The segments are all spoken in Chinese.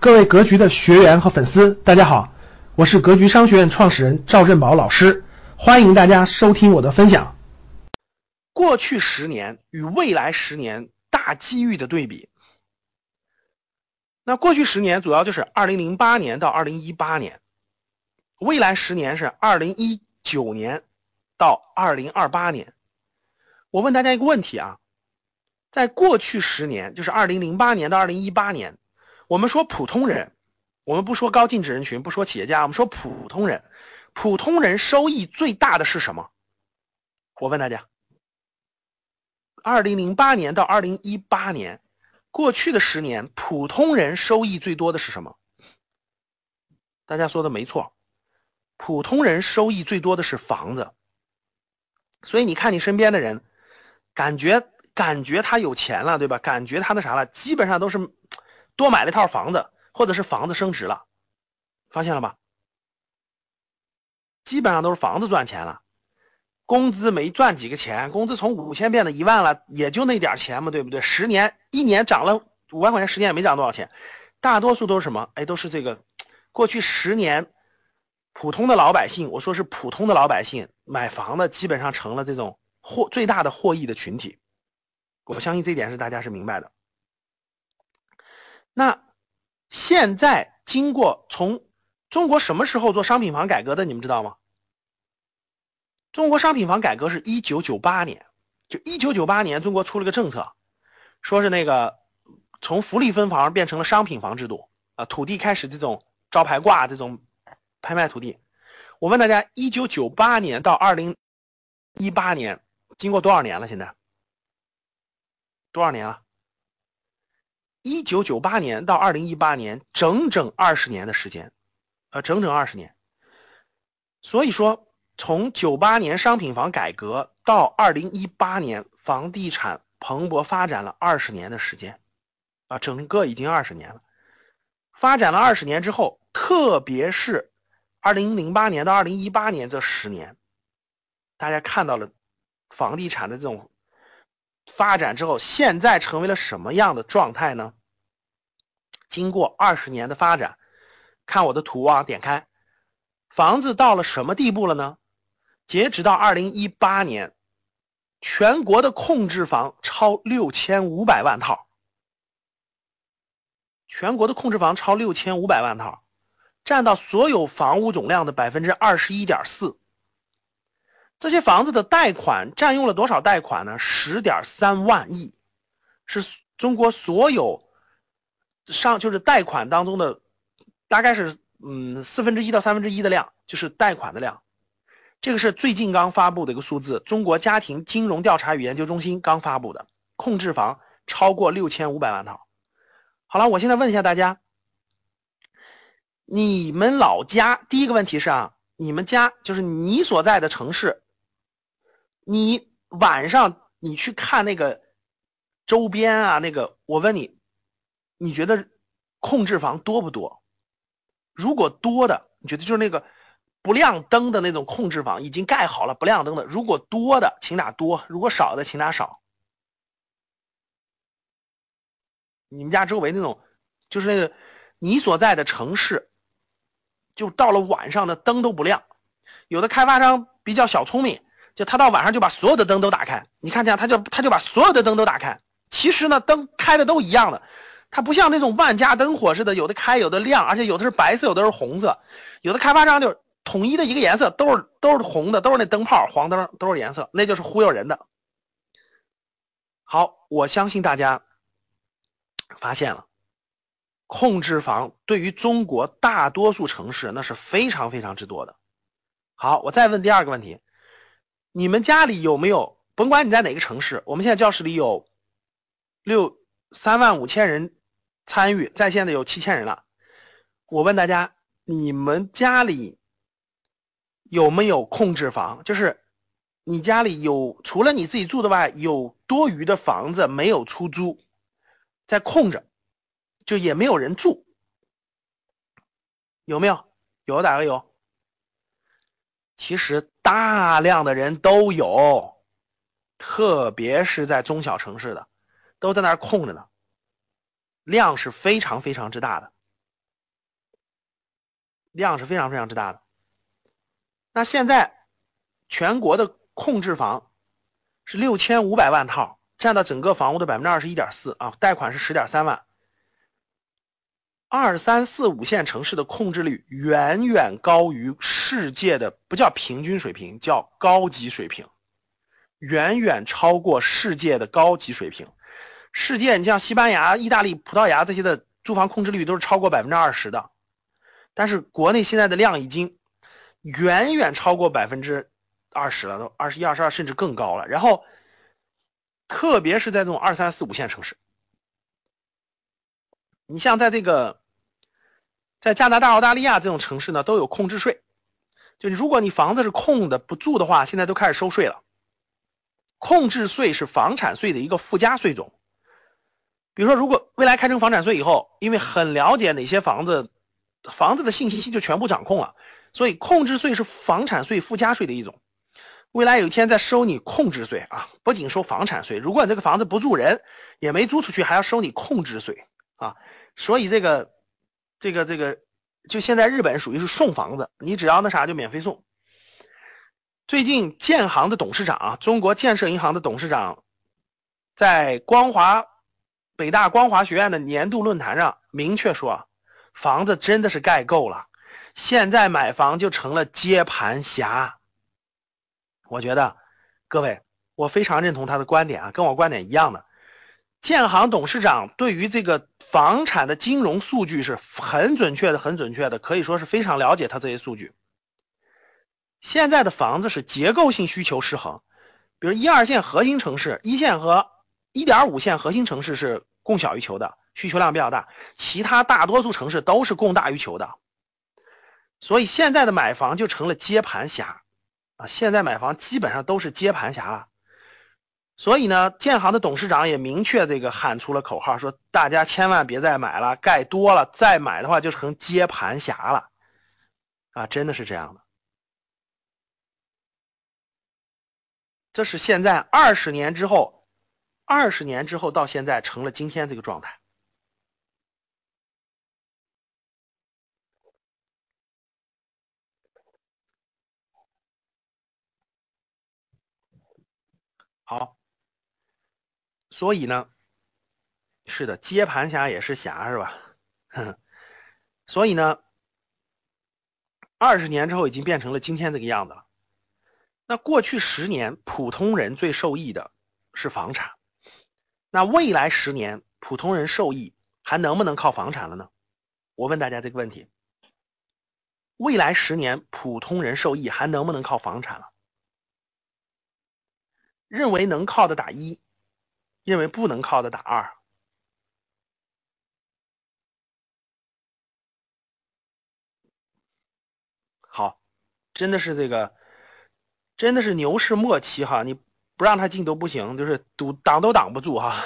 各位格局的学员和粉丝，大家好，我是格局商学院创始人赵振宝老师，欢迎大家收听我的分享。过去十年与未来十年大机遇的对比。那过去十年主要就是二零零八年到二零一八年，未来十年是二零一九年到二零二八年。我问大家一个问题啊，在过去十年，就是二零零八年到二零一八年。我们说普通人，我们不说高净值人群，不说企业家，我们说普通人。普通人收益最大的是什么？我问大家，二零零八年到二零一八年，过去的十年，普通人收益最多的是什么？大家说的没错，普通人收益最多的是房子。所以你看你身边的人，感觉感觉他有钱了，对吧？感觉他那啥了，基本上都是。多买了一套房子，或者是房子升值了，发现了吧？基本上都是房子赚钱了，工资没赚几个钱，工资从五千变到一万了，也就那点钱嘛，对不对？十年一年涨了五万块钱，十年也没涨多少钱。大多数都是什么？哎，都是这个过去十年普通的老百姓，我说是普通的老百姓买房的，基本上成了这种获最大的获益的群体。我相信这一点是大家是明白的。那现在经过从中国什么时候做商品房改革的？你们知道吗？中国商品房改革是一九九八年，就一九九八年，中国出了个政策，说是那个从福利分房变成了商品房制度啊，土地开始这种招牌挂这种拍卖土地。我问大家，一九九八年到二零一八年，经过多少年了？现在多少年了？一九九八年到二零一八年，整整二十年的时间，呃，整整二十年。所以说，从九八年商品房改革到二零一八年，房地产蓬勃发展了二十年的时间，啊，整个已经二十年了。发展了二十年之后，特别是二零零八年到二零一八年这十年，大家看到了房地产的这种。发展之后，现在成为了什么样的状态呢？经过二十年的发展，看我的图啊，点开，房子到了什么地步了呢？截止到二零一八年，全国的控制房超六千五百万套，全国的控制房超六千五百万套，占到所有房屋总量的百分之二十一点四。这些房子的贷款占用了多少贷款呢？十点三万亿，是中国所有上就是贷款当中的大概是嗯四分之一到三分之一的量，就是贷款的量。这个是最近刚发布的一个数字，中国家庭金融调查与研究中心刚发布的，控制房超过六千五百万套。好了，我现在问一下大家，你们老家第一个问题是啊，你们家就是你所在的城市。你晚上你去看那个周边啊，那个我问你，你觉得控制房多不多？如果多的，你觉得就是那个不亮灯的那种控制房已经盖好了不亮灯的，如果多的请打多，如果少的请打少。你们家周围那种就是那个你所在的城市，就到了晚上的灯都不亮，有的开发商比较小聪明。就他到晚上就把所有的灯都打开，你看这样，他就他就把所有的灯都打开。其实呢，灯开的都一样的，它不像那种万家灯火似的，有的开有的亮，而且有的是白色，有的是红色。有的开发商就统一的一个颜色，都是都是红的，都是那灯泡黄灯都是颜色，那就是忽悠人的。好，我相信大家发现了，控制房对于中国大多数城市那是非常非常之多的。好，我再问第二个问题。你们家里有没有？甭管你在哪个城市，我们现在教室里有六三万五千人参与在线的有七千人了。我问大家，你们家里有没有空置房？就是你家里有除了你自己住的外，有多余的房子没有出租，在空着，就也没有人住，有没有？有打个有。其实大量的人都有，特别是在中小城市的，都在那儿空着呢，量是非常非常之大的。量是非常非常之大的。那现在全国的控制房是六千五百万套，占到整个房屋的百分之二十一点四啊，贷款是十点三万。二三四五线城市的控制率远远高于世界的不叫平均水平，叫高级水平，远远超过世界的高级水平。世界你像西班牙、意大利、葡萄牙这些的住房控制率都是超过百分之二十的，但是国内现在的量已经远远超过百分之二十了，都二十一、二十二甚至更高了。然后，特别是在这种二三四五线城市，你像在这个。在加拿大、澳大利亚这种城市呢，都有空置税。就如果你房子是空的不住的话，现在都开始收税了。空置税是房产税的一个附加税种。比如说，如果未来开征房产税以后，因为很了解哪些房子，房子的信息就全部掌控了，所以空置税是房产税附加税的一种。未来有一天再收你控制税啊，不仅收房产税，如果你这个房子不住人，也没租出去，还要收你控制税啊。所以这个。这个这个，就现在日本属于是送房子，你只要那啥就免费送。最近建行的董事长啊，中国建设银行的董事长，在光华北大光华学院的年度论坛上明确说，房子真的是盖够了，现在买房就成了接盘侠。我觉得各位，我非常认同他的观点啊，跟我观点一样的。建行董事长对于这个。房产的金融数据是很准确的，很准确的，可以说是非常了解它这些数据。现在的房子是结构性需求失衡，比如一二线核心城市，一线和一点五线核心城市是供小于求的，需求量比较大，其他大多数城市都是供大于求的。所以现在的买房就成了接盘侠啊！现在买房基本上都是接盘侠了。所以呢，建行的董事长也明确这个喊出了口号，说大家千万别再买了，盖多了再买的话就成接盘侠了，啊，真的是这样的。这是现在二十年之后，二十年之后到现在成了今天这个状态。好。所以呢，是的，接盘侠也是侠，是吧？所以呢，二十年之后已经变成了今天这个样子了。那过去十年，普通人最受益的是房产。那未来十年，普通人受益还能不能靠房产了呢？我问大家这个问题：未来十年，普通人受益还能不能靠房产了？认为能靠的打一。认为不能靠的打二，好，真的是这个，真的是牛市末期哈，你不让他进都不行，就是堵挡都挡不住哈。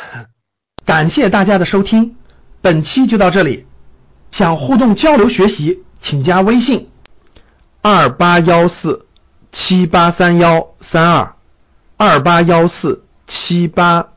感谢大家的收听，本期就到这里。想互动交流学习，请加微信二八幺四七八三幺三二二八幺四七八。